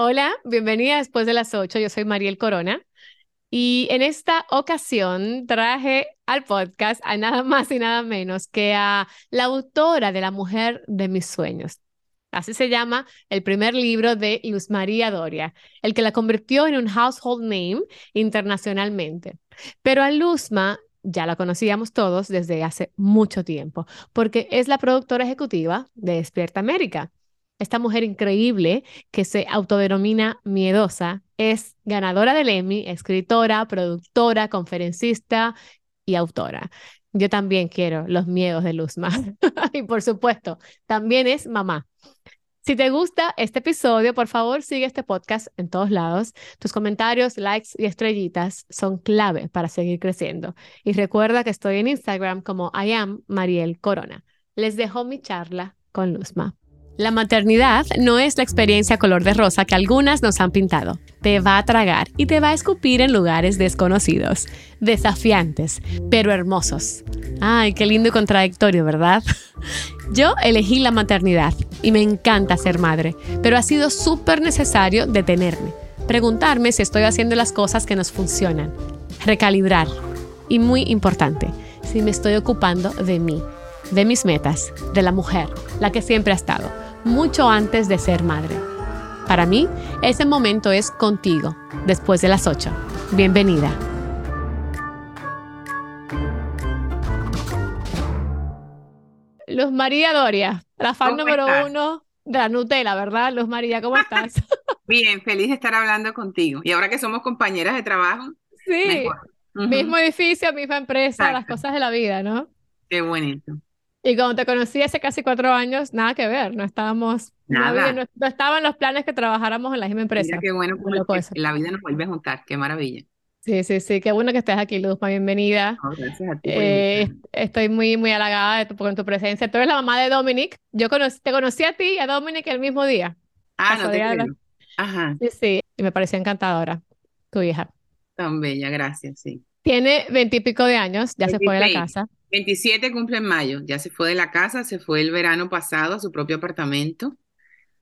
Hola, bienvenida después de las 8. Yo soy Mariel Corona y en esta ocasión traje al podcast a nada más y nada menos que a la autora de La mujer de mis sueños. Así se llama el primer libro de Luz María Doria, el que la convirtió en un household name internacionalmente. Pero a Luzma ya la conocíamos todos desde hace mucho tiempo, porque es la productora ejecutiva de Despierta América esta mujer increíble que se autodenomina miedosa, es ganadora del Emmy, escritora, productora, conferencista y autora. Yo también quiero los miedos de Luzma. y por supuesto, también es mamá. Si te gusta este episodio, por favor sigue este podcast en todos lados. Tus comentarios, likes y estrellitas son clave para seguir creciendo. Y recuerda que estoy en Instagram como I am Mariel Corona. Les dejo mi charla con Luzma. La maternidad no es la experiencia color de rosa que algunas nos han pintado. Te va a tragar y te va a escupir en lugares desconocidos, desafiantes, pero hermosos. Ay, qué lindo y contradictorio, ¿verdad? Yo elegí la maternidad y me encanta ser madre, pero ha sido súper necesario detenerme, preguntarme si estoy haciendo las cosas que nos funcionan, recalibrar y muy importante, si me estoy ocupando de mí, de mis metas, de la mujer, la que siempre ha estado mucho antes de ser madre. Para mí, ese momento es contigo, después de las 8. Bienvenida. Luz María Doria, la fan número uno de la Nutella, ¿verdad? Luz María, ¿cómo estás? Bien, feliz de estar hablando contigo. Y ahora que somos compañeras de trabajo. Sí, mismo edificio, misma empresa, las cosas de la vida, ¿no? Qué bonito. Y cuando te conocí hace casi cuatro años, nada que ver, no estábamos, nada. No, estaban los planes que trabajáramos en la misma empresa. Mira qué bueno, la vida nos vuelve a juntar, qué maravilla. Sí, sí, sí, qué bueno que estés aquí, Luzma, bienvenida. gracias a ti. Eh, estoy muy, muy halagada de tu, con tu presencia. Tú eres la mamá de Dominic. Yo te conocí a ti y a Dominic el mismo día. Ah, no te creo. Ajá. Sí, sí, y me pareció encantadora tu hija. Tan bella, gracias, sí. Tiene veintipico de años, ya se fue de la casa. 27 cumple en mayo, ya se fue de la casa, se fue el verano pasado a su propio apartamento.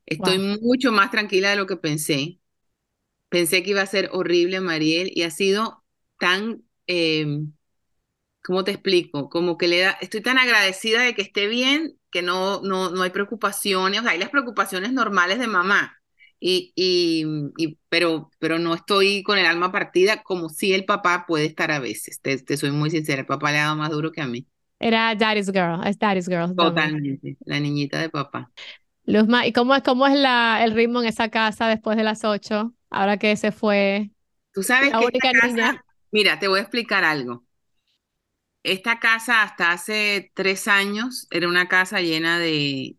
Estoy mucho más tranquila de lo que pensé. Pensé que iba a ser horrible, Mariel, y ha sido tan, em, ¿cómo te explico? Como que le da, estoy tan agradecida de que esté bien, que no, no, no hay preocupaciones, o sea, hay las preocupaciones normales de mamá, y, y, pero, pero no estoy con el alma partida como si el papá puede estar a veces. Te, te soy muy sincera, el papá le ha dado más duro que a mí. Era Daddy's Girl, es Daddy's Girl. Totalmente, la niñita de papá. Luzma, ¿y cómo es, cómo es la, el ritmo en esa casa después de las ocho? Ahora que se fue. Tú sabes la que única niña. Mira, te voy a explicar algo. Esta casa hasta hace tres años era una casa llena de,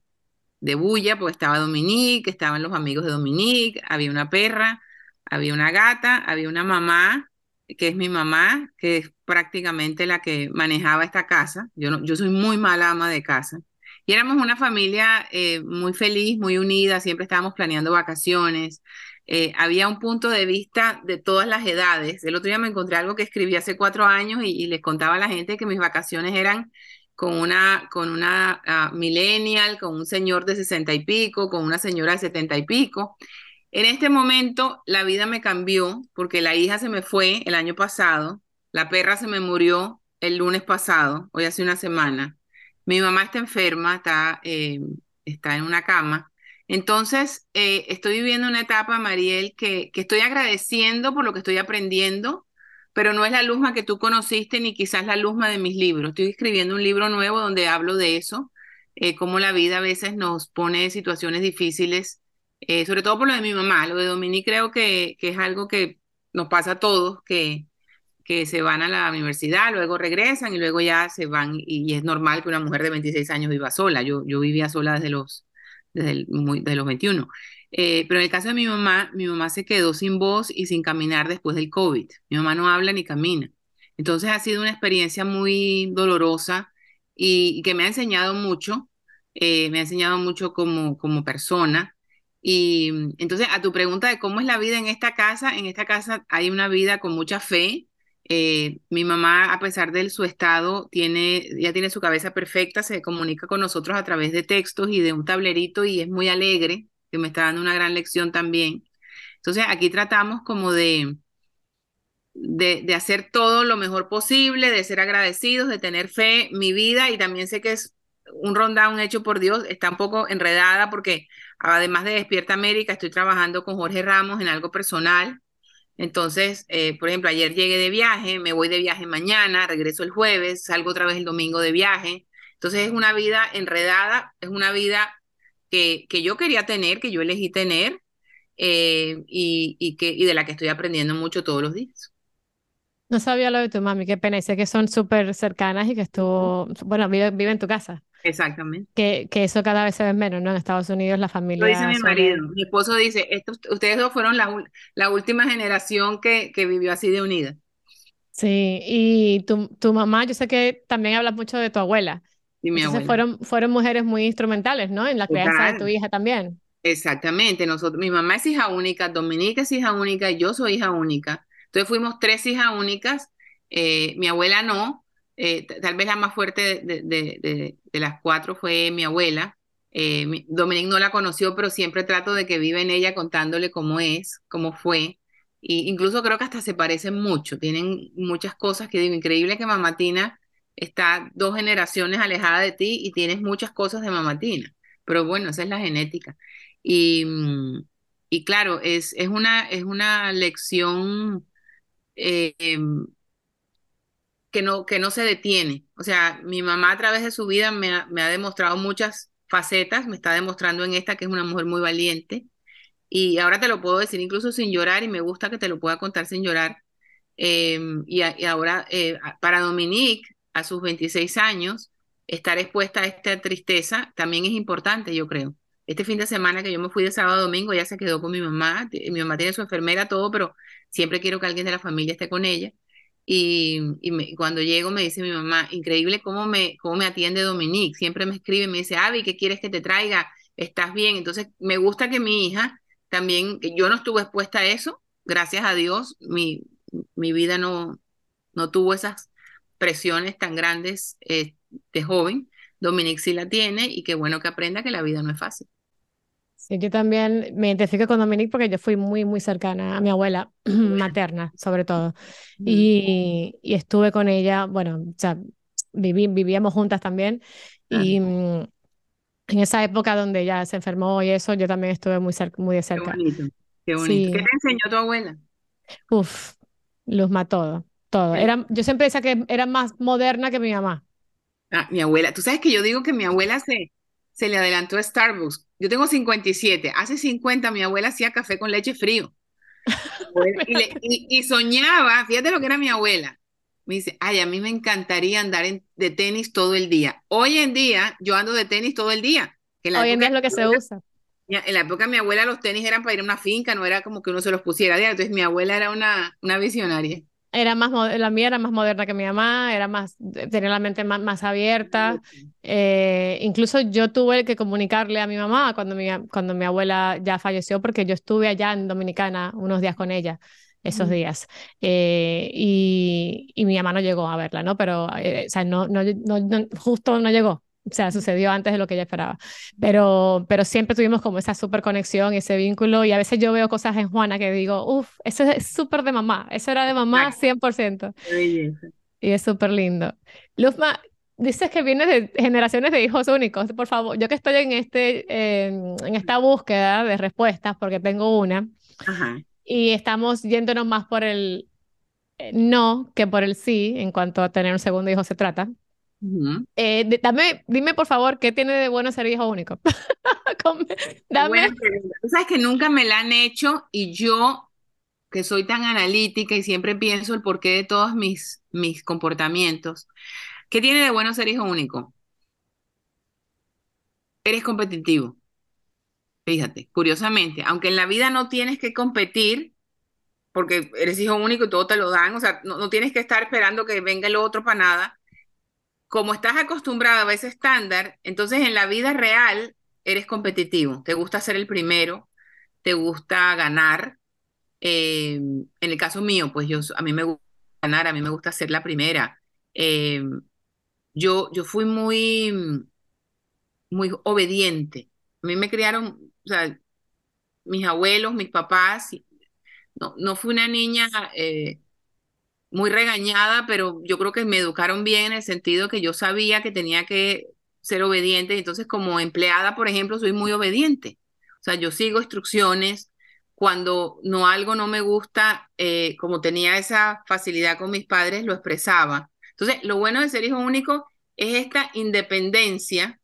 de bulla, porque estaba Dominique, estaban los amigos de Dominique, había una perra, había una gata, había una mamá, que es mi mamá, que es prácticamente la que manejaba esta casa. Yo, no, yo soy muy mala ama de casa. Y éramos una familia eh, muy feliz, muy unida, siempre estábamos planeando vacaciones. Eh, había un punto de vista de todas las edades. El otro día me encontré algo que escribí hace cuatro años y, y les contaba a la gente que mis vacaciones eran con una, con una ah, millennial, con un señor de sesenta y pico, con una señora de setenta y pico. En este momento la vida me cambió porque la hija se me fue el año pasado, la perra se me murió el lunes pasado, hoy hace una semana. Mi mamá está enferma, está, eh, está en una cama. Entonces, eh, estoy viviendo una etapa, Mariel, que, que estoy agradeciendo por lo que estoy aprendiendo, pero no es la Luzma que tú conociste ni quizás la Luzma de mis libros. Estoy escribiendo un libro nuevo donde hablo de eso, eh, cómo la vida a veces nos pone situaciones difíciles, eh, sobre todo por lo de mi mamá. Lo de Dominique creo que, es algo que nos pasa a todos, que, que se van a la universidad, luego regresan y luego ya se van, y, es normal que una mujer de 26 años viva sola. Yo, yo vivía sola desde los, desde, desde los 21. Eh, pero en el caso de mi mamá, mi mamá se quedó sin voz y sin caminar después del COVID. Mi mamá no habla ni camina. Entonces ha sido una experiencia muy dolorosa y, que me ha enseñado mucho, eh, me ha enseñado mucho como, como persona. Y entonces a tu pregunta de cómo es la vida en esta casa, en esta casa hay una vida con mucha fe. Eh, mi mamá, a pesar de su estado, tiene, ya tiene su cabeza perfecta, se comunica con nosotros a través de textos y de un tablerito y es muy alegre que me está dando una gran lección también. Entonces aquí tratamos como de, de, de, hacer todo lo mejor posible, de ser agradecidos, de tener fe. Mi vida, y también sé que es un rundown hecho por Dios, está un poco enredada porque además de Despierta América, estoy trabajando con Jorge Ramos en algo personal. Entonces, eh, por ejemplo, ayer llegué de viaje, me voy de viaje mañana, regreso el jueves, salgo otra vez el domingo de viaje. Entonces es una vida enredada, es una vida que, que yo quería tener, que yo elegí tener eh, y, y, que, y de la que estoy aprendiendo mucho todos los días. No sabía lo de tu mami, qué pena. Y sé que son súper cercanas y que estuvo, bueno, vive, vive en tu casa. Exactamente. Que, que eso cada vez se ve menos, ¿no? En Estados Unidos la familia... Lo dice mi marido. Mi esposo dice, estos, ustedes dos fueron la, la última generación que, que vivió así de unida. Sí, y tu, tu mamá, yo sé que también hablas mucho de tu abuela. Y mi Entonces fueron, fueron mujeres muy instrumentales, ¿no? En la crianza de tu hija también. Exactamente. Nosotros, mi mamá es hija única, Dominica es hija única y yo soy hija única. Entonces fuimos tres hijas únicas. Eh, mi abuela no. Eh, tal vez la más fuerte de, de, de, de, las cuatro fue mi abuela. Eh, mi, Dominique no la conoció, pero siempre trato de que vive en ella contándole cómo es, cómo fue. Y incluso creo que hasta se parecen mucho. Tienen muchas cosas que digo, increíble que Mamatina está dos generaciones alejada de ti y tienes muchas cosas de Mamatina. Pero bueno, esa es la genética. Y, y claro, es, es, una, es una lección eh, que, no, que no se detiene. O sea, mi mamá a través de su vida me ha, me ha demostrado muchas facetas, me está demostrando en esta que es una mujer muy valiente. Y ahora te lo puedo decir incluso sin llorar y me gusta que te lo pueda contar sin llorar. Eh, y, y, ahora, eh, para Dominique, a sus 26 años, estar expuesta a esta tristeza también es importante, yo creo. Este fin de semana que yo me fui de sábado a domingo, ella se quedó con mi mamá. Mi mamá tiene su enfermera, todo, pero siempre quiero que alguien de la familia esté con ella. Y, cuando llego me dice mi mamá, increíble cómo me, cómo me atiende Dominique. Siempre me escribe me dice, Avi, ¿qué quieres que te traiga? ¿Estás bien? Entonces, me gusta que mi hija también, yo no estuve expuesta a eso, gracias a Dios, mi, mi vida no, no tuvo esas presiones tan grandes eh, de joven. Dominique sí la tiene y qué bueno que aprenda que la vida no es fácil. Sí, yo también me identifico con Dominique porque yo fui muy, muy cercana a mi abuela materna, sobre todo. Y, y estuve con ella, bueno, o sea, viví, vivíamos juntas también. Y en esa época donde ella se enfermó y eso, yo también estuve muy, cerca, muy de cerca. Qué bonito, qué bonito. Sí. ¿Qué te enseñó tu abuela? Uf, Luzma, todo, todo. Era, yo siempre decía que era más moderna que mi mamá. Ah, mi abuela, tú sabes que yo digo que mi abuela se, se le adelantó a Starbucks. Yo tengo 57. Hace 50 mi abuela hacía café con leche frío. y, le, y, y, soñaba, fíjate lo que era mi abuela. Me dice, ay, a mí me encantaría andar en, de tenis todo el día. Hoy en día yo ando de tenis todo el día. Hoy en día es lo que se usa. En la época de mi abuela los tenis eran para ir a una finca, no era como que uno se los pusiera. Entonces mi abuela era una, una visionaria. Era más, la mía era más moderna que mi mamá, era más, tenía la mente más, más abierta. Eh, incluso yo tuve que comunicarle a mi mamá cuando mi, cuando mi abuela ya falleció, porque yo estuve allá en Dominicana unos días con ella, esos días. Eh, y, y, mi mamá no llegó a verla, ¿no? Pero, eh, o sea, no, no, no, no, justo no llegó. O sea, sucedió antes de lo que ella esperaba. Pero, pero siempre tuvimos como esa súper conexión, ese vínculo. Y a veces yo veo cosas en Juana que digo, uff, eso es súper de mamá. Eso era de mamá 100%. Y es súper lindo. Luzma, dices que vienes de generaciones de hijos únicos. Por favor, yo que estoy en, este, eh, en esta búsqueda de respuestas, porque tengo una, Ajá. y estamos yéndonos más por el no que por el sí en cuanto a tener un segundo hijo se trata. Uh -huh. eh, de, dame, dime por favor, ¿qué tiene de bueno ser hijo único? dame. Bueno, Tú sabes que nunca me la han hecho y yo, que soy tan analítica y siempre pienso el porqué de todos mis, mis comportamientos, ¿qué tiene de bueno ser hijo único? Eres competitivo. Fíjate, curiosamente, aunque en la vida no tienes que competir, porque eres hijo único y todo te lo dan, o sea, no, no tienes que estar esperando que venga el otro para nada como estás acostumbrado a ese estándar, entonces en la vida real eres competitivo, te gusta ser el primero, te gusta ganar. Eh, en el caso mío, pues yo, a mí me gusta ganar, a mí me gusta ser la primera. Eh, yo, yo fui muy, muy obediente. A mí me criaron, o sea, mis abuelos, mis papás, no, no fui una niña eh, muy regañada, pero yo creo que me educaron bien en el sentido que yo sabía que tenía que ser obediente. Entonces, como empleada, por ejemplo, soy muy obediente. O sea, yo sigo instrucciones. Cuando no algo no me gusta, eh, como tenía esa facilidad con mis padres, lo expresaba. Entonces, lo bueno de ser hijo único es esta independencia.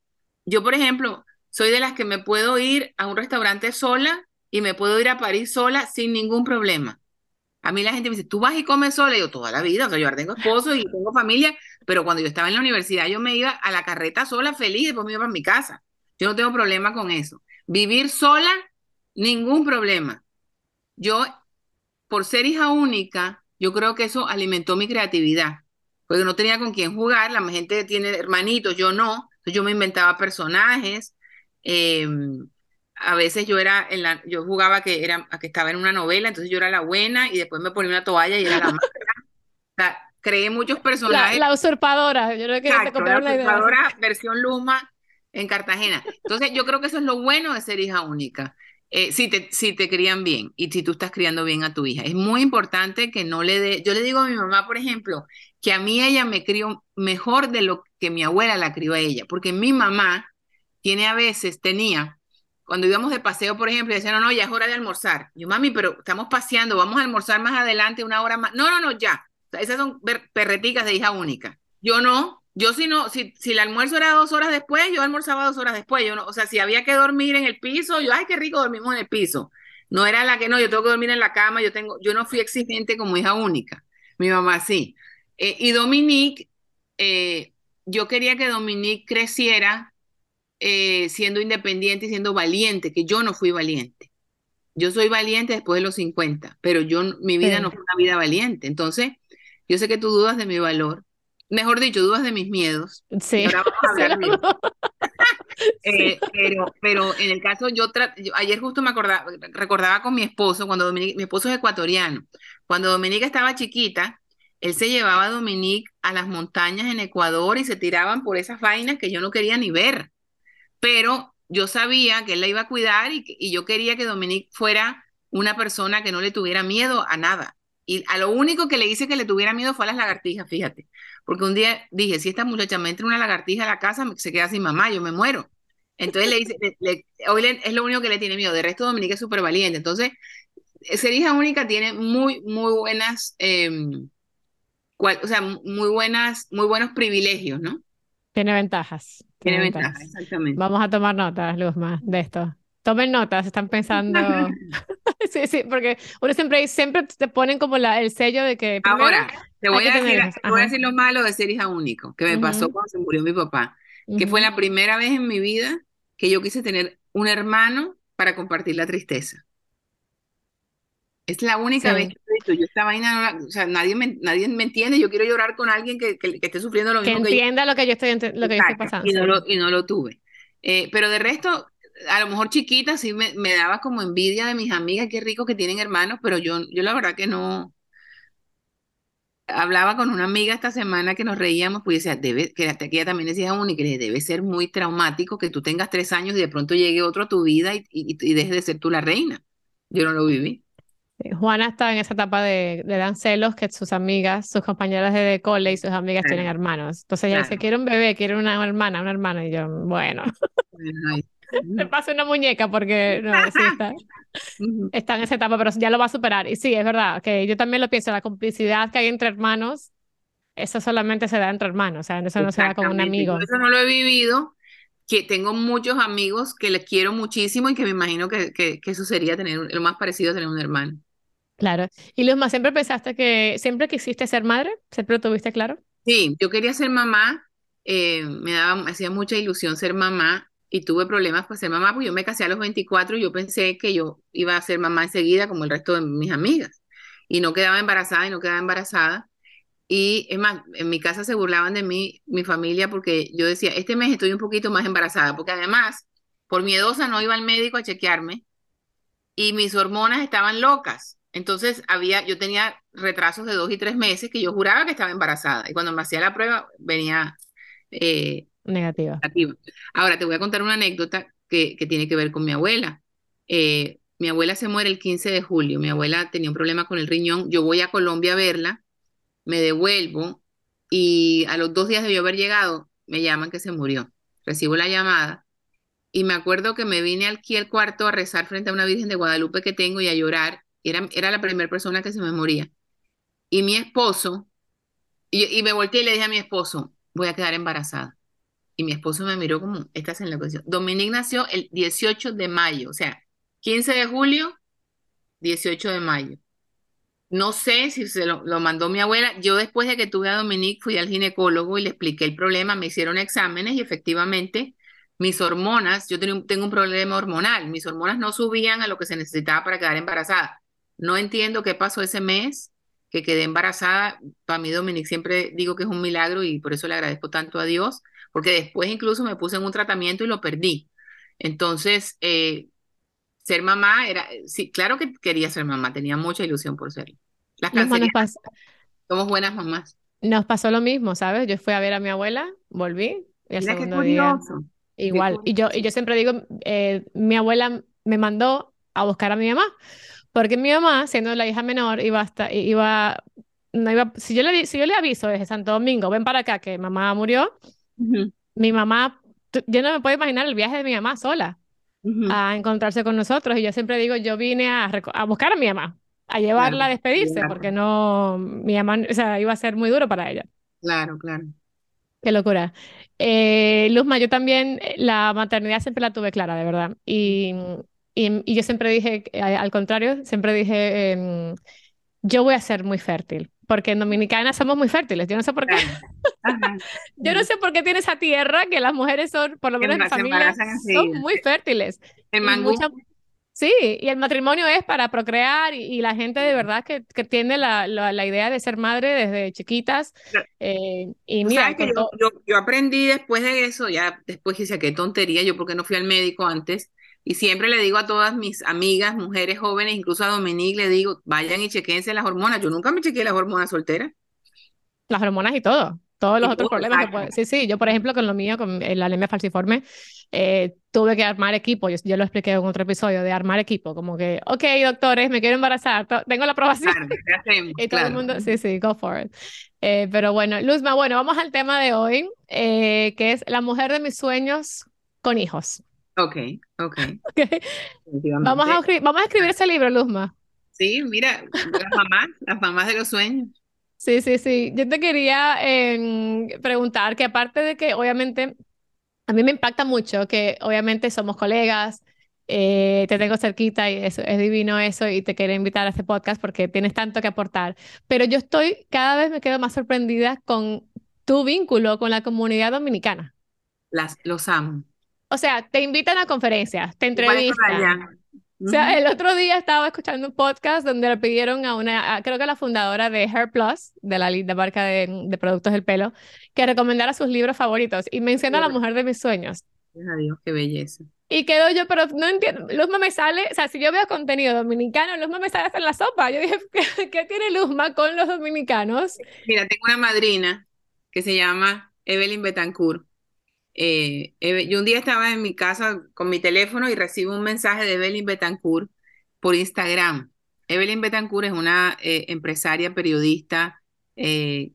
Yo, por ejemplo, soy de las que me puedo ir a un restaurante sola y me puedo ir a París sola sin ningún problema. A mí la gente me dice, tú vas y comes sola. Yo, toda la vida, sea, yo ahora tengo esposo y tengo familia, pero cuando yo estaba en la universidad, yo me iba a la carreta sola, feliz, después me iba para mi casa. Yo no tengo problema con eso. Vivir sola, ningún problema. Yo, por ser hija única, yo creo que eso alimentó mi creatividad, porque no tenía con quién jugar. La gente tiene hermanitos, yo no. Entonces yo me inventaba personajes. Eh, a veces yo era en la, yo jugaba que era que estaba en una novela, entonces yo era la buena y después me ponía una toalla y era la mala. o sea, creé muchos personajes. La, usurpadora, yo creo que la usurpadora versión Luma en Cartagena. Entonces yo creo que eso es lo bueno de ser hija única. Eh, si, te, si te crían bien y si tú estás criando bien a tu hija. Es muy importante que no le dé, yo le digo a mi mamá, por ejemplo, que a mí ella me crió mejor de lo que mi abuela la crió a ella, porque mi mamá tiene a veces, tenía cuando íbamos de paseo, por ejemplo, decían, no, no, ya es hora de almorzar. Yo, mami, pero estamos paseando, vamos a almorzar más adelante, una hora más. No, no, no, ya. esas son perreticas de hija única. Yo no, yo si no, si, si el almuerzo era dos horas después, yo almorzaba dos horas después. Yo no, o sea, si había que dormir en el piso, yo, ay, qué rico dormimos en el piso. No era la que no, yo tengo que dormir en la cama, yo tengo, yo no fui exigente como hija única. Mi mamá sí. Eh, y Dominique, eh, yo quería que Dominique creciera eh, siendo independiente y siendo valiente, que yo no fui valiente. Yo soy valiente después de los 50, pero yo mi vida no fue una vida valiente. Entonces, yo sé que tú dudas de mi valor, mejor dicho, dudas de mis miedos. Sí. Eh, pero, pero en el caso, yo, ayer justo me acordaba, recordaba con mi esposo, cuando Dominique, mi esposo es ecuatoriano, cuando Dominique estaba chiquita, él se llevaba a Dominique a las montañas en Ecuador y se tiraban por esas vainas que yo no quería ni ver pero yo sabía que él la iba a cuidar y, yo quería que Dominique fuera una persona que no le tuviera miedo a nada. Y a lo único que le hice que le tuviera miedo fue a las lagartijas, fíjate. Porque un día dije, si esta muchacha me entra una lagartija a la casa, se queda sin mamá, yo me muero. Entonces le dice, hoy es lo único que le tiene miedo. De resto, Dominique es súper valiente. Entonces, ser hija única tiene muy, muy buenas, em, o sea, muy buenas, muy buenos privilegios, ¿no? Tiene ventajas. Tiene ventajas, exactamente. Vamos a tomar notas, Luzma, de esto. Tomen notas, están pensando. sí, sí, porque uno siempre, siempre te ponen como la, el sello de que. Ahora, te voy, a decir, voy a decir lo malo de ser hija único, que me pasó cuando se murió mi papá, que fue la primera vez en mi vida que yo quise tener un hermano para compartir la tristeza. Es la única vez que he dicho, yo esta vaina, o sea, nadie me, nadie me entiende, yo quiero llorar con alguien que, que, esté sufriendo lo mismo que, entienda lo que yo estoy, lo que yo estoy pasando. Y no lo, y no lo tuve. Eh, pero de resto, a lo mejor chiquita sí me, me, daba como envidia de mis amigas, qué rico que tienen hermanos, pero yo, yo la verdad que no. Hablaba con una amiga esta semana que nos reíamos, pues decía, debe, que hasta que ella también decía única, que debe ser muy traumático que tú tengas tres años y de pronto llegue otro a tu vida y, y, y dejes de ser tú la reina. Yo no lo viví. Juana está en esa etapa de, de dan celos que sus amigas, sus compañeras de cole y sus amigas tienen hermanos. Entonces ella dice, quiero un bebé, quiero una hermana, una hermana. Y yo, bueno, me pasa una muñeca porque no, sí está, está en esa etapa, pero ya lo va a superar. Y sí, es verdad, que yo también lo pienso, la complicidad que hay entre hermanos, eso solamente se da entre hermanos, o sea, eso no se da con un amigo. Eso no lo he vivido, que tengo muchos amigos que les quiero muchísimo y que me imagino que, que, que eso sería tener lo más parecido a tener un hermano. Claro. Y Luzma, ¿siempre pensaste que siempre quisiste ser madre? ¿Siempre lo tuviste claro? Sí, yo quería ser mamá, eh, me daba, hacía mucha ilusión ser mamá y tuve problemas para ser mamá, porque yo me casé a los 24 y yo pensé que yo iba a ser mamá enseguida como el resto de mis amigas. Y no quedaba embarazada y no quedaba embarazada. Y es más, en mi casa se burlaban de mí, mi familia, porque yo decía, este mes estoy un poquito más embarazada, porque además, por miedosa no iba al médico a chequearme y mis hormonas estaban locas. Entonces había, yo tenía retrasos de dos y tres meses que yo juraba que estaba embarazada y cuando me hacía la prueba venía eh, negativa. Ahora te voy a contar una anécdota que, que, tiene que ver con mi abuela. Eh, mi abuela se muere el 15 de julio, mi abuela tenía un problema con el riñón, yo voy a Colombia a verla, me devuelvo y a los dos días de yo haber llegado, me llaman que se murió. Recibo la llamada y me acuerdo que me vine aquí al cuarto a rezar frente a una Virgen de Guadalupe que tengo y a llorar. Era, era la primera persona que se me moría. Y mi esposo, y, me volteé y le dije a mi esposo, voy a quedar embarazada. Y mi esposo me miró como, estás en la posición. Dominique nació el 18 de mayo, o sea, 15 de julio, 18 de mayo. No sé si se lo, mandó mi abuela. Yo después de que tuve a Dominique fui al ginecólogo y le expliqué el problema, me hicieron exámenes y efectivamente mis hormonas, yo tengo un problema hormonal, mis hormonas no subían a lo que se necesitaba para quedar embarazada. No entiendo qué pasó ese mes que quedé embarazada. Para mí Dominique siempre digo que es un milagro y por eso le agradezco tanto a Dios, porque después incluso me puse en un tratamiento y lo perdí. Entonces, eh, ser mamá era, sí, claro que quería ser mamá, tenía mucha ilusión por serlo. Las cancerianas, somos buenas mamás. Nos pasó lo mismo, ¿sabes? Yo fui a ver a mi abuela, volví, y el segundo día igual. Y yo, y yo siempre digo, eh, mi abuela me mandó a buscar a mi mamá, porque mi mamá, siendo la hija menor, iba hasta, iba, no iba, si yo le, si yo le aviso desde Santo Domingo, ven para acá que mamá murió, mi mamá, yo no me puedo imaginar el viaje de mi mamá sola a encontrarse con nosotros. Y yo siempre digo, yo vine a, a buscar a mi mamá, a llevarla a despedirse, porque no, mi mamá, o sea, iba a ser muy duro para ella. Claro, claro. Qué locura. Eh, Luzma, yo también eh, la maternidad siempre la tuve clara, de verdad. Y, y, yo siempre dije, eh, al contrario, siempre dije, em, yo voy a ser muy fértil, porque en Dominicana somos muy fértiles. Yo no sé por qué. yo no sé por qué tiene esa tierra que las mujeres son, por lo menos en familia, son muy fértiles. En Mangú. Sí, y el matrimonio es para procrear y, la gente de verdad que, que tiene la, la, idea de ser madre desde chiquitas. Eh, y mira, yo, yo, aprendí después de eso, ya después dije, qué tontería, yo porque no fui al médico antes, y siempre le digo a todas mis amigas, mujeres jóvenes, incluso a Dominique, le digo, vayan y chequense las hormonas. Yo nunca me chequeé las hormonas solteras. Las hormonas y todo todos los otros problemas que puede... Sí, sí, yo por ejemplo con lo mío, con la anemia falciforme, eh, tuve que armar equipo, yo, yo, lo expliqué en otro episodio, de armar equipo, como que, ok, doctores, me quiero embarazar, tengo la aprobación. y todo el mundo, sí, sí, go for it. Eh, pero bueno, Luzma, bueno, vamos al tema de hoy, eh, que es la mujer de mis sueños con hijos. Ok, ok. okay. Vamos, a, vamos a escribir ese libro, Luzma. Sí, mira, las mamás, las mamás de los sueños. Sí, sí, sí. Yo te quería em, preguntar que aparte de que obviamente a mí me impacta mucho que obviamente somos colegas, eh, te tengo cerquita y eso, es divino eso y te quiero invitar a este podcast porque tienes tanto que aportar. Pero yo estoy, cada vez me quedo más sorprendida con tu vínculo con la comunidad dominicana. Las, los amo. O sea, te invitan a conferencias, te entrevistan. O sea, el otro día estaba escuchando un podcast donde le pidieron a una, creo que a la fundadora de Hair Plus, de la, de marca de, de, productos del pelo, que recomendara sus libros favoritos y menciona a la mujer de mis sueños. Adiós, qué belleza. Y quedo yo, pero no entiendo, Luzma me sale, o sea, si yo veo contenido dominicano, Luzma me sale hasta en la sopa. Yo dije, ¿qué, tiene Luzma con los dominicanos? Mira, tengo una madrina que se llama Evelyn Betancourt eh, yo un día estaba en mi casa con mi teléfono y recibo un mensaje de Evelyn Betancourt por Instagram. Evelyn Betancourt es una eh, empresaria, periodista eh,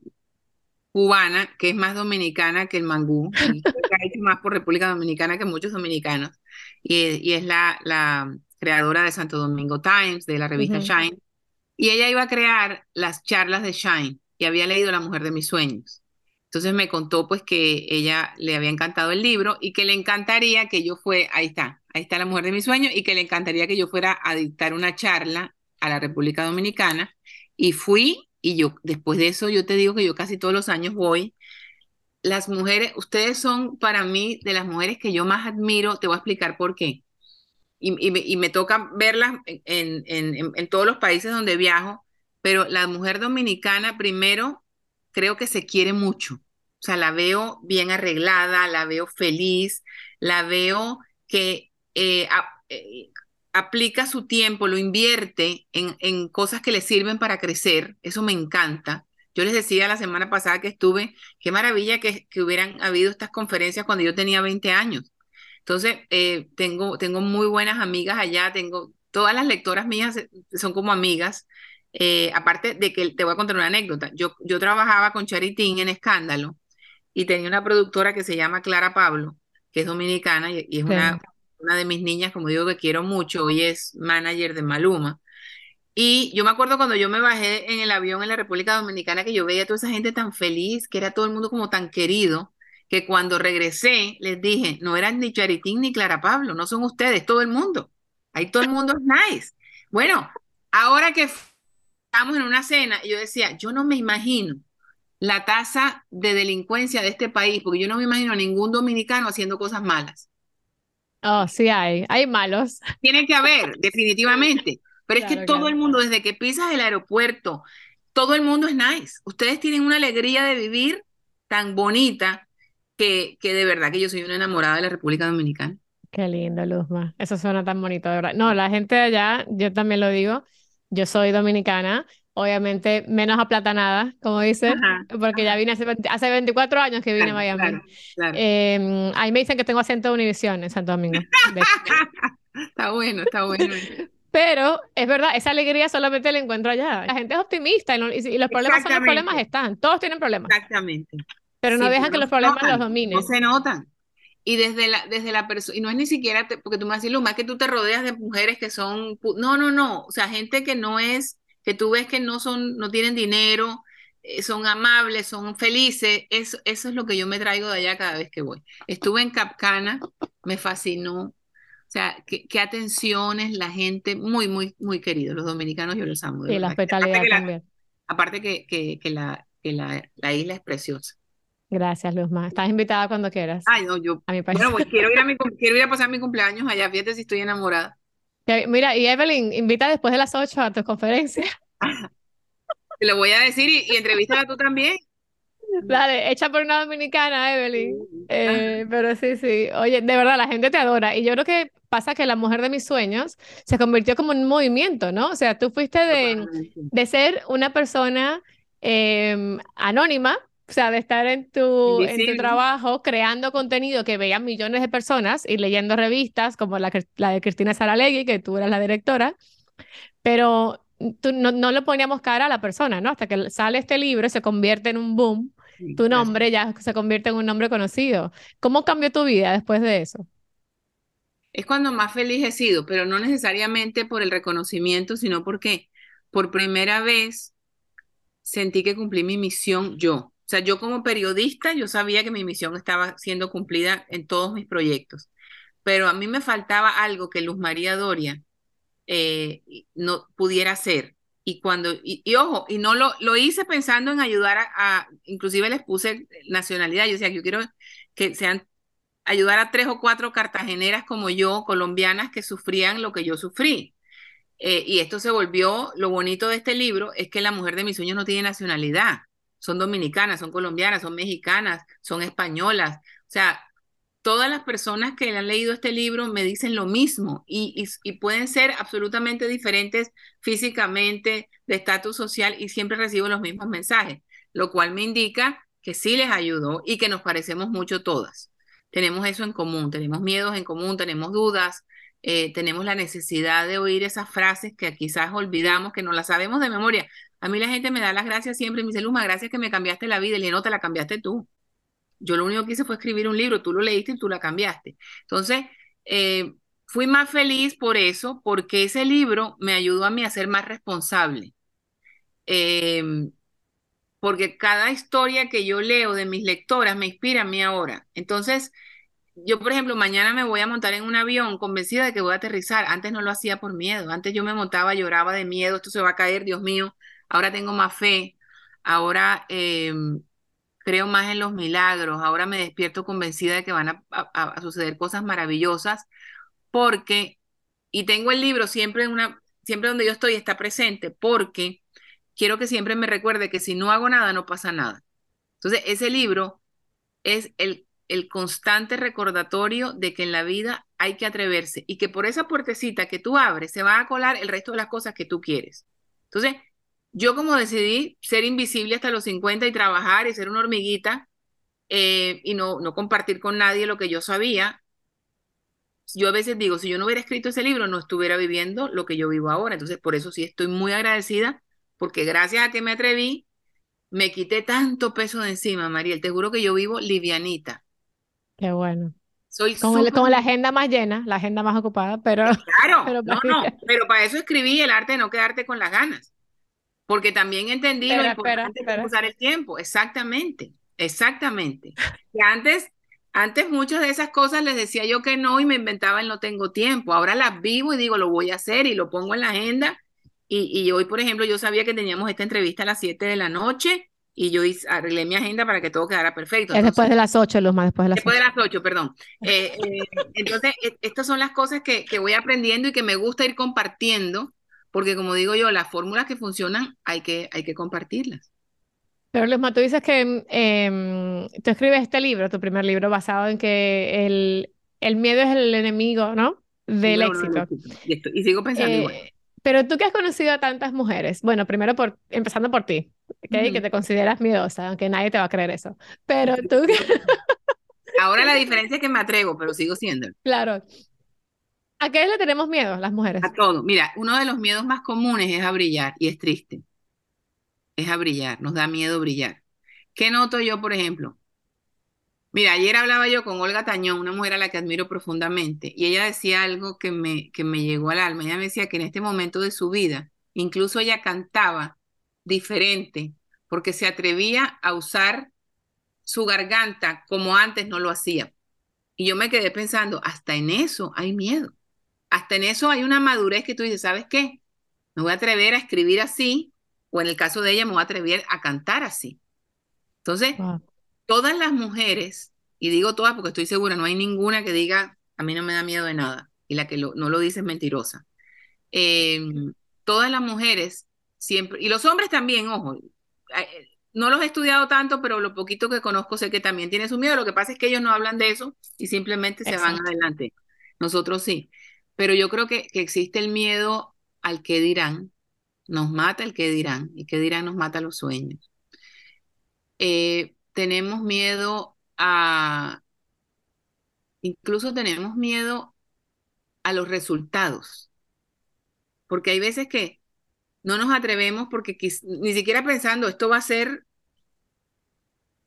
cubana que es más dominicana que el mangú, ha hecho más por República Dominicana que muchos dominicanos, y, es la, la, creadora de Santo Domingo Times, de la revista Shine, y ella iba a crear las charlas de Shine, y había leído La Mujer de mis Sueños. Entonces me contó pues que ella le había encantado el libro y que le encantaría que yo fuera, ahí está, ahí está la mujer de mi sueño y que le encantaría que yo fuera a dictar una charla a la República Dominicana. Y fui y yo, después de eso, yo te digo que yo casi todos los años voy. Las mujeres, ustedes son para mí de las mujeres que yo más admiro, te voy a explicar por qué. Y, me, toca verlas en, en, en todos los países donde viajo, pero la mujer dominicana primero creo que se quiere mucho. O sea, la veo bien arreglada, la veo feliz, la veo que eh, eh, aplica su tiempo, lo invierte en, en, cosas que le sirven para crecer. Eso me encanta. Yo les decía la semana pasada que estuve, qué maravilla que, que hubieran habido estas conferencias cuando yo tenía 20 años. Entonces, eh, tengo, tengo muy buenas amigas allá, tengo todas las lectoras mías son como amigas. Eh, aparte de que te voy a contar una anécdota, yo, yo trabajaba con Charitín en Escándalo y tenía una productora que se llama Clara Pablo, que es dominicana y, es una, una de mis niñas, como digo, que quiero mucho, hoy es manager de Maluma. Y yo me acuerdo cuando yo me bajé en el avión en la República Dominicana que yo veía a toda esa gente tan feliz, que era todo el mundo como tan querido, que cuando regresé les dije, no eran ni Charitín ni Clara Pablo, no son ustedes, todo el mundo. Ahí todo el mundo es nice. Bueno, ahora que estamos en una cena, yo decía, yo no me imagino la tasa de delincuencia de este país, porque yo no me imagino a ningún dominicano haciendo cosas malas. Oh, sí hay, hay malos. Tiene que haber, definitivamente. Pero es que todo el mundo, desde que pisas el aeropuerto, todo el mundo es nice. Ustedes tienen una alegría de vivir tan bonita que, que de verdad que yo soy una enamorada de la República Dominicana. Qué lindo, Luzma. Eso suena tan bonito, de verdad. No, la gente de allá, yo también lo digo, yo soy dominicana, obviamente menos aplatanada, como dice, porque ya vine hace, hace 24 años que vine a Miami. Em, ahí me dicen que tengo acento de Univisión en Santo Domingo. está bueno, está bueno. Pero es verdad, esa alegría solamente la encuentro allá. La gente es optimista y, los problemas son los problemas están. Todos tienen problemas. Exactamente. Pero no dejan que los problemas los dominen. No se notan. Y desde la, desde la persona, y no es ni siquiera, porque tú me decir, lo más que tú te rodeas de mujeres que son, no, no, no, o sea, gente que no es, que tú ves que no son, no tienen dinero, eh, son amables, son felices, eso, eso es lo que yo me traigo de allá cada vez que voy. Estuve en Capcana, me fascinó, o sea, qué, atenciones, la gente, muy, muy, muy querido. Los dominicanos yo los amo. y la hospitalidad también. aparte que, que, que, la, que la, la, isla es preciosa. Gracias, Luzma. Estás invitada cuando quieras. Ay, no, yo. A mi bueno, pues quiero ir a, mi, quiero ir a pasar mi cumpleaños allá. Fíjate si estoy enamorada. Mira, y Evelyn, invita después de las 8 a tu conferencia. Te lo voy a decir y, y entrevístala tú también. Dale, hecha por una dominicana, Evelyn. Eh, pero sí, sí. Oye, de verdad, la gente te adora. Y yo creo que pasa que la mujer de mis sueños se convirtió como en un movimiento, ¿no? O sea, tú fuiste de, de ser una persona em, anónima, o sea, de estar en tu, en tu trabajo creando contenido que veían millones de personas y leyendo revistas como la, la de Cristina Saralegui, que tú eras la directora, pero tú, no, no le poníamos cara a la persona, ¿no? Hasta que sale este libro, se convierte en un boom tu nombre ya se convierte en un nombre conocido. ¿Cómo cambió tu vida después de eso? Es cuando más feliz he sido, pero no necesariamente por el reconocimiento, sino porque por primera vez sentí que cumplí mi misión yo. O sea, yo como periodista, yo sabía que mi misión estaba siendo cumplida en todos mis proyectos, pero a mí me faltaba algo que Luz María Doria eh, no pudiera hacer, y cuando, y, ojo, y no lo, lo hice pensando en ayudar a, inclusive les puse nacionalidad, yo decía, yo quiero que sean, ayudar a tres o cuatro cartageneras como yo, colombianas, que sufrían lo que yo sufrí. Eh, y esto se volvió, lo bonito de este libro es que la mujer de mis sueños no tiene nacionalidad, son dominicanas, son colombianas, son mexicanas, son españolas, o sea, todas las personas que han leído este libro me dicen lo mismo y, y, pueden ser absolutamente diferentes físicamente, de estatus social y siempre recibo los mismos mensajes, lo cual me indica que sí les ayudó y que nos parecemos mucho todas. Tenemos eso en común, tenemos miedos en común, tenemos dudas, eh, tenemos la necesidad de oír esas frases que quizás olvidamos, que no las sabemos de memoria. A mí la gente me da las gracias siempre y me dice, Luma, gracias que me cambiaste la vida. Y no te la cambiaste tú. Yo lo único que hice fue escribir un libro, tú lo leíste y tú la cambiaste. Entonces, eh, fui más feliz por eso, porque ese libro me ayudó a mí a ser más responsable. Em, porque cada historia que yo leo de mis lectoras me inspira a mí ahora. Entonces, yo, por ejemplo, mañana me voy a montar en un avión convencida de que voy a aterrizar. Antes no lo hacía por miedo. Antes yo me montaba, lloraba de miedo, esto se va a caer, Dios mío. Ahora tengo más fe. Ahora em, creo más en los milagros, ahora me despierto convencida de que van a, suceder cosas maravillosas, porque, y tengo el libro siempre, en una, siempre donde yo estoy está presente, porque quiero que siempre me recuerde que si no hago nada, no pasa nada. Entonces, ese libro es el, el constante recordatorio de que en la vida hay que atreverse y que por esa puertecita que tú abres se va a colar el resto de las cosas que tú quieres. Entonces, yo como decidí ser invisible hasta los 50 y trabajar y ser una hormiguita eh, y no, no compartir con nadie lo que yo sabía, yo a veces digo, si yo no hubiera escrito ese libro, no estuviera viviendo lo que yo vivo ahora. Entonces, por eso sí estoy muy agradecida, porque gracias a que me atreví, me quité tanto peso de encima, Mariel. Te juro que yo vivo livianita. Qué bueno. Soy con, con, la agenda más llena, la agenda más ocupada, pero... Claro, pero, no, no, pero para eso escribí el arte de no quedarte con las ganas. Porque también entendí lo importante de usar el tiempo. Exactamente, exactamente. Que antes antes muchas de esas cosas les decía yo que no y me inventaba el no tengo tiempo. Ahora las vivo y digo lo voy a hacer y lo pongo en la agenda. Y, hoy, por ejemplo, yo sabía que teníamos esta entrevista a las 7 de la noche y yo arreglé mi agenda para que todo quedara perfecto. es después de las 8, más después de las Después de las 8, perdón. Eh, eh, entonces, e, estas son las cosas que, que voy aprendiendo y que me gusta ir compartiendo, porque como digo yo, las fórmulas que funcionan hay que, hay que compartirlas. Pero Lesma, tú dices que eh, tú escribes este libro, tu primer libro, basado en que el, el miedo es el enemigo, ¿no? Del éxito. Y, sigo pensando igual. Eh, pero tú que has conocido a tantas mujeres, bueno, primero por, empezando por ti, que te consideras miedosa, aunque nadie te va a creer eso. Pero tú Ahora la diferencia es que me atrevo, pero sigo siendo. Claro. ¿A qué le tenemos miedo las mujeres? A todo. Mira, uno de los miedos más comunes es a brillar y es triste es a brillar, nos da miedo brillar. ¿Qué noto yo, por ejemplo? Mira, ayer hablaba yo con Olga Tañón, una mujer a la que admiro profundamente, y ella decía algo que me, que me llegó al alma. Ella me decía que en este momento de su vida, incluso ella cantaba diferente, porque se atrevía a usar su garganta como antes no lo hacía. Y yo me quedé pensando, hasta en eso hay miedo. Hasta en eso hay una madurez que tú dices, ¿sabes qué? Me voy a atrever a escribir así o en el caso de ella me voy a atrever a cantar así. Entonces, todas las mujeres, y digo todas porque estoy segura, no hay ninguna que diga, a mí no me da miedo de nada, y la que no lo dice es mentirosa. Em, todas las mujeres siempre, y los hombres también, ojo, eh, no los he estudiado tanto, pero lo poquito que conozco sé que también tienen su miedo. Lo que pasa es que ellos no hablan de eso y simplemente se van adelante. Nosotros sí. Pero yo creo que, que existe el miedo al que dirán, nos mata el que dirán y que dirán nos mata los sueños. Eh, tenemos miedo a, incluso tenemos miedo a los resultados, porque hay veces que no nos atrevemos porque ni siquiera pensando esto va a ser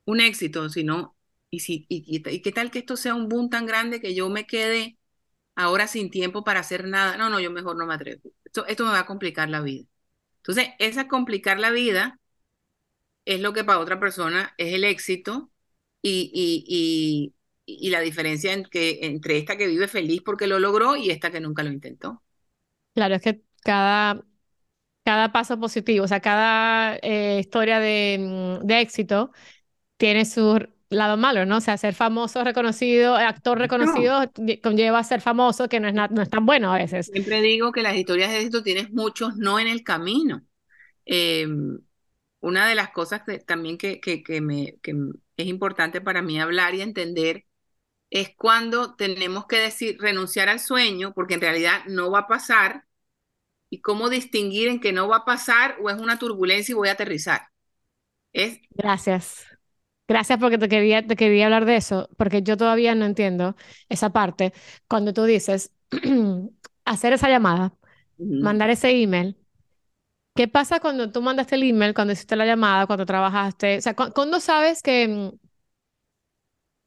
un éxito, sino, y, si, y, qué tal que esto sea un boom tan grande que yo me quede ahora sin tiempo para hacer nada. No, no, yo mejor no me atrevo. esto me va a complicar la vida. Entonces, esa complicar la vida es lo que para otra persona es el éxito y, y, y, la diferencia entre esta que vive feliz porque lo logró y esta que nunca lo intentó. Claro, es que cada, cada paso positivo, o sea, cada eh, historia de, de éxito tiene su lado malo, ¿no? O sea, ser famoso, reconocido, actor reconocido conlleva ser famoso, que no es, no es tan bueno a veces. Siempre digo que las historias de éxito tienes muchos no en el camino. Em, una de las cosas que, también que, que, que, me, que es importante para mí hablar y entender es cuando tenemos que decir renunciar al sueño, porque en realidad no va a pasar, y cómo distinguir en que no va a pasar o es una turbulencia y voy a aterrizar. Es, Gracias. Gracias porque te quería, te quería hablar de eso, porque yo todavía no entiendo esa parte. Cuando tú dices hacer esa llamada, mandar ese email, ¿qué pasa cuando tú mandaste el email, cuando hiciste la llamada, cuando trabajaste? O sea, ¿cuándo sabes que, mm,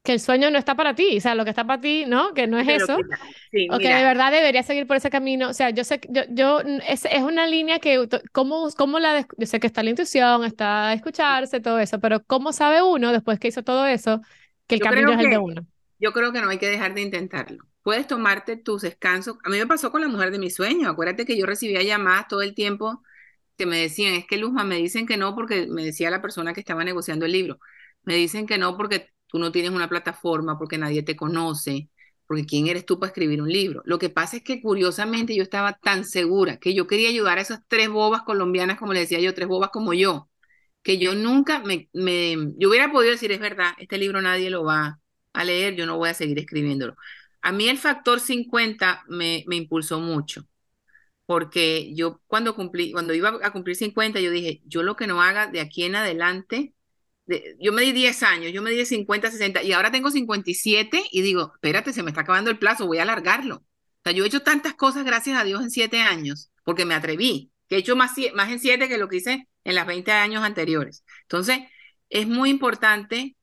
que el sueño no está para ti, o sea, lo que está para ti, ¿no? Que no es eso. o que de verdad debería seguir por ese camino. O sea, yo sé, yo, yo es, es una línea que, ¿cómo, cómo la, yo sé que está la intuición, está escucharse, todo eso, pero ¿cómo sabe uno, después que hizo todo eso, que el camino es el de uno? Yo creo que no hay que dejar de intentarlo. Puedes tomarte tus descansos. A mí me pasó con la mujer de mi sueño. Acuérdate que yo recibía llamadas todo el tiempo que me decían, es que Luzma, me dicen que no porque me decía la persona que estaba negociando el libro. Me dicen que no porque tú no tienes una plataforma, porque nadie te conoce, porque quién eres tú para escribir un libro. Lo que pasa es que curiosamente yo estaba tan segura que yo quería ayudar a esas tres bobas colombianas, como le decía yo, tres bobas como yo, que yo nunca me, me, yo hubiera podido decir, es verdad, este libro nadie lo va a leer, yo no voy a seguir escribiéndolo. A mí el factor 50 me, me impulsó mucho, porque yo cuando cumplí, cuando iba a cumplir 50, yo dije, yo lo que no haga de aquí en adelante yo me di 10 años, yo me di 50, 60 y ahora tengo 57 y digo, espérate, se me está acabando el plazo, voy a alargarlo. O sea, yo he hecho tantas cosas, gracias a Dios, en 7 años, porque me atreví, que he hecho más, más en 7 que lo que hice en las 20 años anteriores. Entonces, es muy importante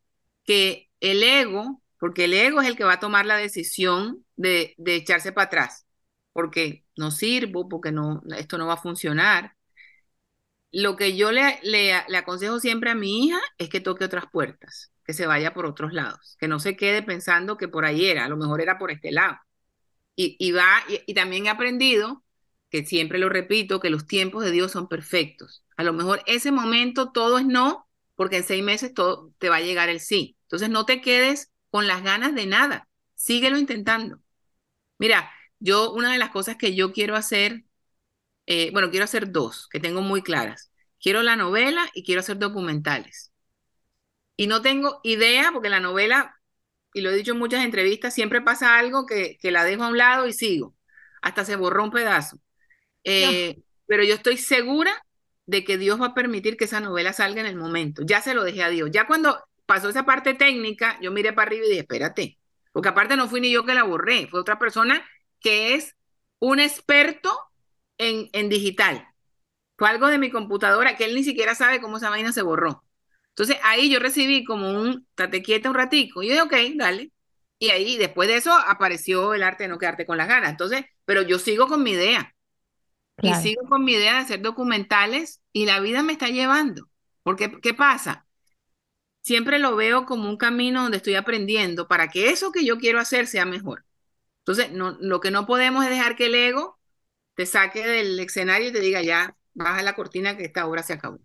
que el ego, porque el ego es el que va a tomar la decisión de, de echarse para atrás, porque no sirvo, porque no, esto no va a funcionar, lo que yo le, aconsejo siempre a mi hija es que toque otras puertas, que se vaya por otros lados, que no se quede pensando que por ahí era, a lo mejor era por este lado. Y, y va, y, también he aprendido, que siempre lo repito, que los tiempos de Dios son perfectos. A lo mejor ese momento todo es no, porque en seis meses todo te va a llegar el sí. Entonces no te quedes con las ganas de nada, síguelo intentando. Mira, yo una de las cosas que yo quiero hacer eh, bueno, quiero hacer dos, que tengo muy claras. Quiero la novela y quiero hacer documentales. Y no tengo idea, porque la novela, y lo he dicho en muchas entrevistas, siempre pasa algo que, que la dejo a un lado y sigo. Hasta se borró un pedazo. Eh, pero yo estoy segura de que Dios va a permitir que esa novela salga en el momento. Ya se lo dejé a Dios. Ya cuando pasó esa parte técnica, yo miré para arriba y dije, espérate, porque aparte no fui ni yo que la borré, fue otra persona que es un experto en, digital. Fue algo de mi computadora que él ni siquiera sabe cómo esa vaina se borró. Entonces ahí yo recibí como un tate quieta un ratico. Y yo dije, ok, dale. Y ahí después de eso apareció el arte de no quedarte con las ganas. Entonces, pero yo sigo con mi idea. Y sigo con mi idea de hacer documentales y la vida me está llevando. Porque, ¿qué pasa? Siempre lo veo como un camino donde estoy aprendiendo para que eso que yo quiero hacer sea mejor. Entonces, no, lo que no podemos es dejar que el ego te saque del escenario y te diga ya, baja la cortina que esta obra se acabó.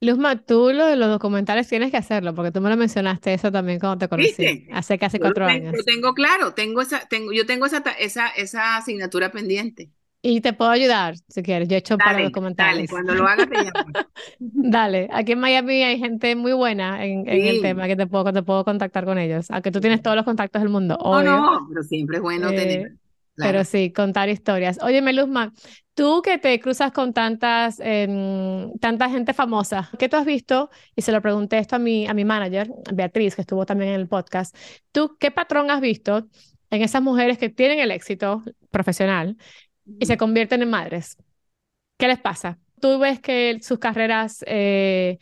Luzma, tú lo de los documentales tienes que hacerlo, porque tú me lo mencionaste eso también cuando te conocí, hace casi cuatro años. Yo tengo claro, tengo esa, tengo, yo tengo esa, esa, esa asignatura pendiente. Y te puedo ayudar, si quieres, yo he hecho para documentales. Dale, cuando lo hagas te llamo. dale, aquí en Miami hay gente muy buena en, en, el tema que te puedo, te puedo contactar con ellos, aunque tú tienes todos los contactos del mundo, No, no, pero siempre es bueno eh, tener pero sí, contar historias. Oye, Meluzma, tú que te cruzas con tantas, em, tanta gente famosa, ¿qué tú has visto? Y se lo pregunté esto a mi, a mi manager, Beatriz, que estuvo también en el podcast. ¿Tú qué patrón has visto en esas mujeres que tienen el éxito profesional y se convierten en madres? ¿Qué les pasa? ¿Tú ves que sus carreras eh,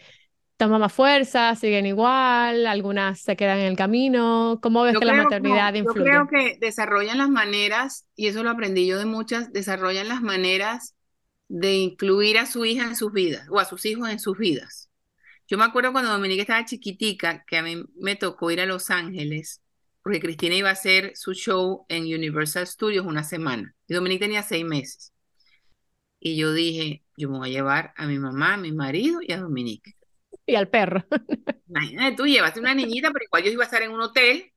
toman más fuerza, siguen igual, algunas se quedan en el camino. ¿Cómo ves que la maternidad influye? Yo creo que desarrollan las maneras, y eso lo aprendí yo de muchas, desarrollan las maneras de incluir a su hija en sus vidas o a sus hijos en sus vidas. Yo me acuerdo cuando Dominique estaba chiquitica, que a mí me tocó ir a Los Ángeles, porque Cristina iba a hacer su show en Universal Studios una semana, y Dominique tenía seis meses. Y yo dije, yo me voy a llevar a mi mamá, a mi marido y a Dominique y al perro. Imagínate, tú llevaste una niñita, pero igual yo iba a estar en un hotel.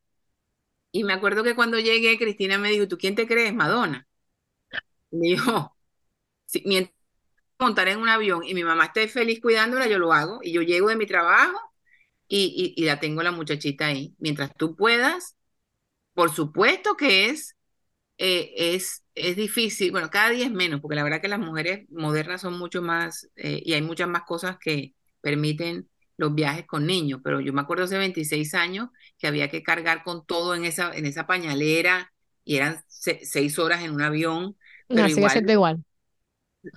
Y me acuerdo que cuando llegué, Cristina me dijo, ¿tú quién te crees, Madonna? Me dijo, mientras montar en un avión y mi mamá esté feliz cuidándola, yo lo hago. Y yo llego de mi trabajo y, y, la tengo la muchachita ahí. Mientras tú puedas, por supuesto que es, eh, es, es difícil. Bueno, cada día es menos, porque la verdad que las mujeres modernas son mucho más, eh, y hay muchas más cosas que, permiten los viajes con niños, pero yo me acuerdo hace 26 años que había que cargar con todo en esa, en esa pañalera y eran seis horas en un avión. Pero no, sigue siendo igual.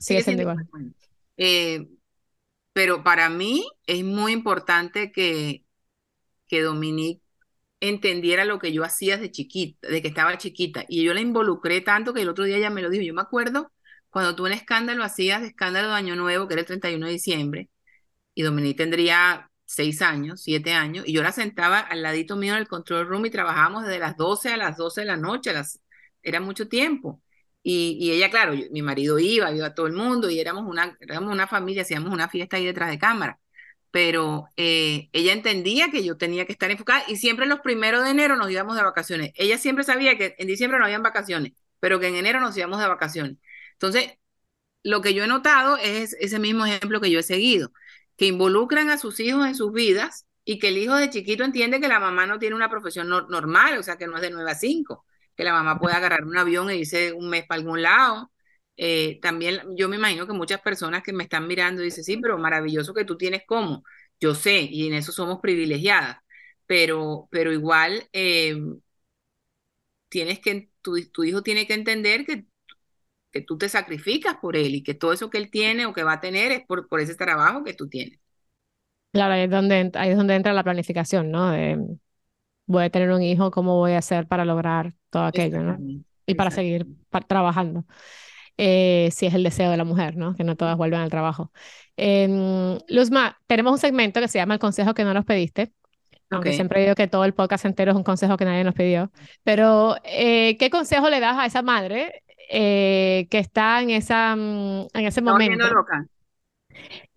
Sigue, siendo, igual. Eh, pero para mí es muy importante que, que Dominique entendiera lo que yo hacía de chiquita, de que estaba chiquita. Y yo la involucré tanto que el otro día ella me lo dijo. Yo me acuerdo cuando tú un escándalo hacías, escándalo de Año Nuevo, que era el 31 de diciembre, y Dominique tendría seis años, siete años, y yo la sentaba al ladito mío en el control room y trabajábamos desde las 12 a las 12 de la noche, las, era mucho tiempo. Y, ella, claro, mi marido iba, iba todo el mundo y éramos una, éramos una familia, hacíamos una fiesta ahí detrás de cámara. Pero eh, ella entendía que yo tenía que estar enfocada y siempre los primeros de enero nos íbamos de vacaciones. Ella siempre sabía que en diciembre no habían vacaciones, pero que en enero nos íbamos de vacaciones. Entonces, lo que yo he notado es ese mismo ejemplo que yo he seguido que involucran a sus hijos en sus vidas y que el hijo de chiquito entiende que la mamá no tiene una profesión normal, o sea, que no es de 9 a 5, que la mamá puede agarrar un avión e irse un mes para algún lado, eh, también yo me imagino que muchas personas que me están mirando dicen, sí, pero maravilloso que tú tienes cómo. Yo sé, y en eso somos privilegiadas, pero, pero igual eh, tienes que, tu, tu, hijo tiene que entender que, que tú te sacrificas por él y que todo eso que él tiene o que va a tener es por, por ese trabajo que tú tienes. Claro, ahí es donde, ahí es donde entra la planificación, ¿no? De, voy a tener un hijo, ¿cómo voy a hacer para lograr todo aquello, ¿no? Y para seguir trabajando. Eh, si es el deseo de la mujer, ¿no? Que no todas vuelvan al trabajo. Eh, Luzma, tenemos un segmento que se llama El consejo que no nos pediste. Aunque siempre digo que todo el podcast entero es un consejo que nadie nos pidió. Pero, eh, ¿qué consejo le das a esa madre eh, que está en, esa, mm, en ese momento? Loca.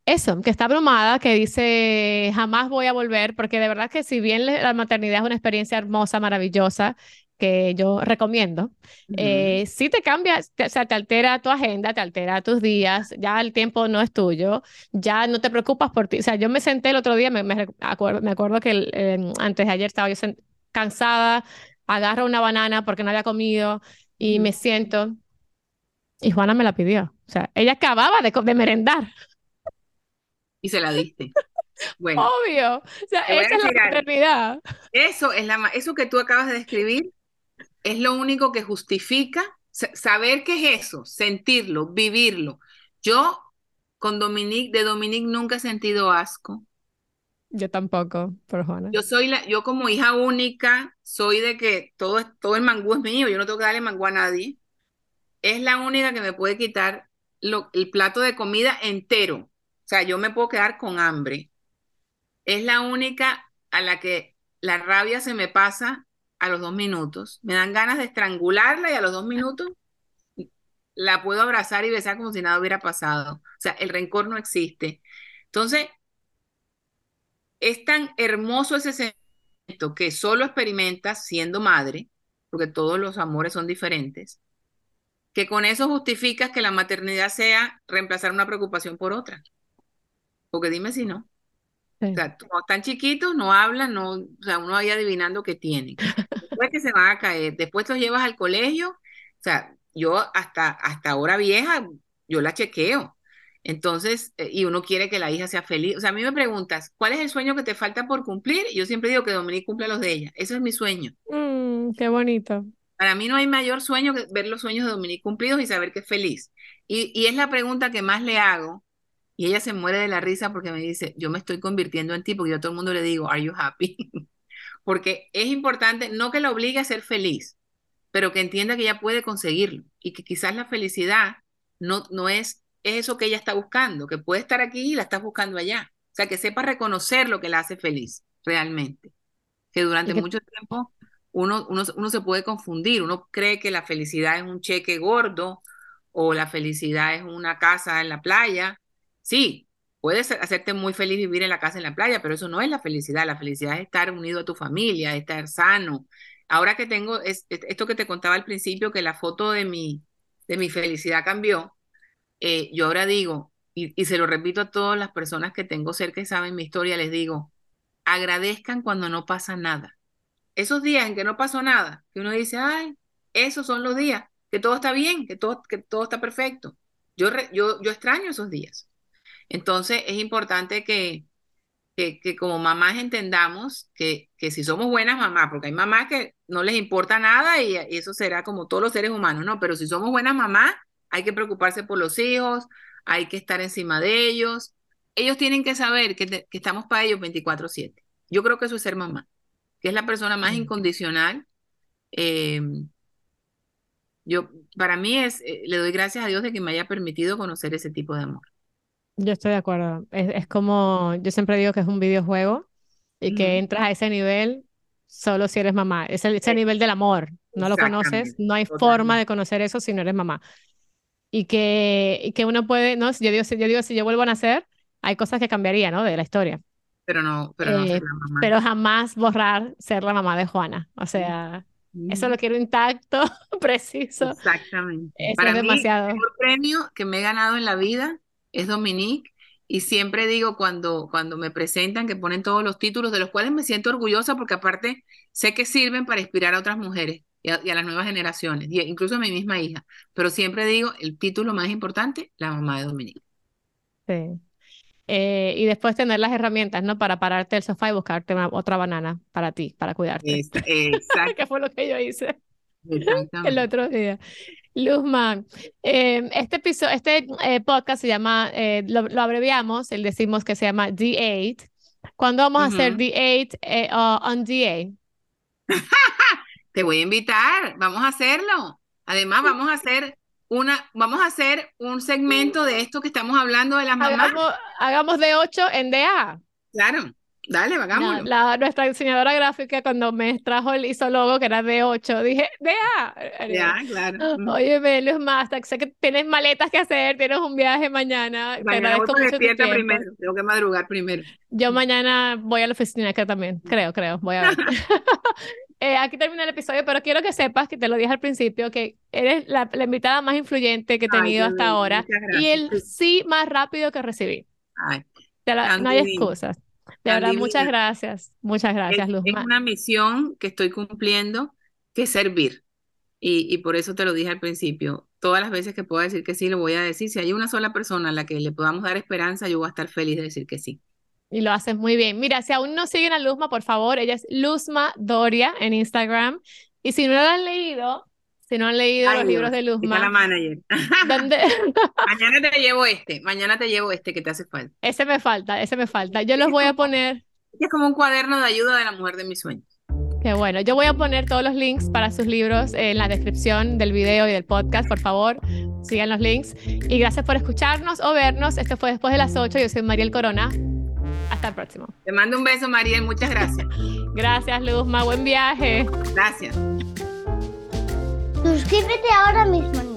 Eso, que está abrumada, que dice, jamás voy a volver, porque de verdad que si bien la maternidad es una experiencia hermosa, maravillosa, que yo recomiendo, eh, si te cambia, o sea, te altera tu agenda, te altera tus días, ya el tiempo no es tuyo, ya no te preocupas por ti. O sea, yo me senté el otro día, me, me, acuerdo, me acuerdo que antes de ayer estaba yo cansada, agarro una banana porque no había comido y me siento, y Juana me la pidió. O sea, ella acababa de, de merendar y se la diste. Bueno, Obvio. O sea, esa es la maternidad. Eso, es la, eso que tú acabas de describir es lo único que justifica saber qué es eso, sentirlo, vivirlo. Yo con Dominique, de Dominique nunca he sentido asco. Yo tampoco, por Juana. Yo soy la, yo como hija única, soy de que todo, todo el mangú es mío, yo no tengo que darle mangú a nadie. Es la única que me puede quitar lo, el plato de comida entero. O sea, yo me puedo quedar con hambre. Es la única a la que la rabia se me pasa a los dos minutos. Me dan ganas de estrangularla y a los dos minutos la puedo abrazar y besar como si nada hubiera pasado. O sea, el rencor no existe. Entonces, es tan hermoso ese sentimiento que solo experimentas siendo madre, porque todos los amores son diferentes, que con eso justificas que la maternidad sea reemplazar una preocupación por otra. Porque dime si no. O sea, como están chiquitos, no hablan, no, o sea, uno ahí adivinando qué tienen. Después que se van a caer, después los llevas al colegio, o sea, yo hasta, hasta ahora vieja, yo la chequeo. Entonces, eh, y uno quiere que la hija sea feliz. O sea, a mí me preguntas, ¿cuál es el sueño que te falta por cumplir? Yo siempre digo que Dominique cumpla los de ella. Eso es mi sueño. Mm, qué bonito. Para mí no hay mayor sueño que ver los sueños de Dominique cumplidos y saber que es feliz. Y, y es la pregunta que más le hago y ella se muere de la risa porque me dice, yo me estoy convirtiendo en ti, porque yo a todo el mundo le digo, ¿Are you happy? porque es importante, no que la obligue a ser feliz, pero que entienda que ella puede conseguirlo y que quizás la felicidad no, no es, es eso que ella está buscando, que puede estar aquí y la está buscando allá. O sea, que sepa reconocer lo que la hace feliz realmente. Que durante mucho tiempo uno, uno, uno se puede confundir, uno cree que la felicidad es un cheque gordo o la felicidad es una casa en la playa Sí, puedes hacerte muy feliz vivir en la casa en la playa, pero eso no es la felicidad. La felicidad es estar unido a tu familia, estar sano. Ahora que tengo esto que te contaba al principio, que la foto de mi, de mi felicidad cambió, eh, yo ahora digo, y, y se lo repito a todas las personas que tengo cerca y saben mi historia, les digo, agradezcan cuando no pasa nada. Esos días en que no pasó nada, que uno dice, ay, esos son los días, que todo está bien, que todo, que todo está perfecto. Yo, yo, yo extraño esos días. Entonces es importante que, que, como mamás entendamos que, que, si somos buenas mamás, porque hay mamás que no les importa nada y, eso será como todos los seres humanos, ¿no? Pero si somos buenas mamás, hay que preocuparse por los hijos, hay que estar encima de ellos. Ellos tienen que saber que, que estamos para ellos 24/7. Yo creo que eso es ser mamá, que es la persona más incondicional. Em, yo, para mí es, eh, le doy gracias a Dios de que me haya permitido conocer ese tipo de amor. Yo estoy de acuerdo. Es, es, como, yo siempre digo que es un videojuego y que entras a ese nivel solo si eres mamá. Es ese eh, nivel del amor. No lo conoces, no hay forma de conocer eso si no eres mamá. Y que, y que uno puede, no, yo digo, yo digo, si yo vuelvo a nacer, hay cosas que cambiaría, ¿no? De la historia. Pero no, pero no eh, mamá. Pero jamás borrar ser la mamá de Juana. O sea, eso lo quiero intacto, preciso. Exactamente. Eso Para es demasiado. el mejor premio que me he ganado en la vida es Dominique. Y siempre digo cuando, cuando me presentan que ponen todos los títulos, de los cuales me siento orgullosa porque aparte sé que sirven para inspirar a otras mujeres. y a, las nuevas generaciones, y incluso a mi misma hija. Pero siempre digo, el título más importante, la mamá de Dominique. Sí. Eh, y después tener las herramientas, ¿no? Para pararte del sofá y buscarte otra banana para ti, para cuidarte. Exacto. que fue lo que yo hice el otro día. Luzman, eh, este episodio, este eh, podcast se llama, lo, abreviamos, el decimos que se llama D8. ¿Cuándo vamos a hacer D8 on DA? Te voy a invitar, vamos a hacerlo. Además, vamos a hacer una, vamos a hacer un segmento de esto que estamos hablando de las mamás. Hagamos, de 8 en DA. Claro, dale, hagámoslo. La, nuestra diseñadora gráfica cuando me trajo el isólogo que era de 8, dije, DA. Ya, claro. Oye, Luz Master, sé que tienes maletas que hacer, tienes un viaje mañana. Te agradezco mucho primero, tengo que madrugar primero. Yo mañana voy a la oficina acá también, creo, creo, voy a ver. Eh, aquí termina el episodio, pero quiero que sepas, que te lo dije al principio, que eres la, invitada más influyente que he tenido hasta ahora y el sí más rápido que recibí. no hay excusas. De verdad, muchas gracias. Muchas gracias, Luz. Es una misión que estoy cumpliendo, que es servir. Y, y por eso te lo dije al principio. Todas las veces que pueda decir que sí, lo voy a decir. Si hay una sola persona a la que le podamos dar esperanza, yo voy a estar feliz de decir que sí. Y lo haces muy bien. Mira, si aún no siguen a Luzma, por favor, ella es Luzma Doria en Instagram. Y si no lo han leído, si no han leído los libros de Luzma. la manager. mañana te llevo este, mañana te llevo este que te hace falta. Ese me falta, ese me falta. Yo los voy a poner. Es como un cuaderno de ayuda de la mujer de mis sueños. Qué bueno. Yo voy a poner todos los links para sus libros en la descripción del video y del podcast. Por favor, sigan los links. Y gracias por escucharnos o vernos. Esto fue después de las 8. Yo soy Mariel Corona. Hasta el próximo. Te mando un beso, Mariel. Muchas gracias. gracias, Luzma. Buen viaje. Gracias. Suscríbete ahora mismo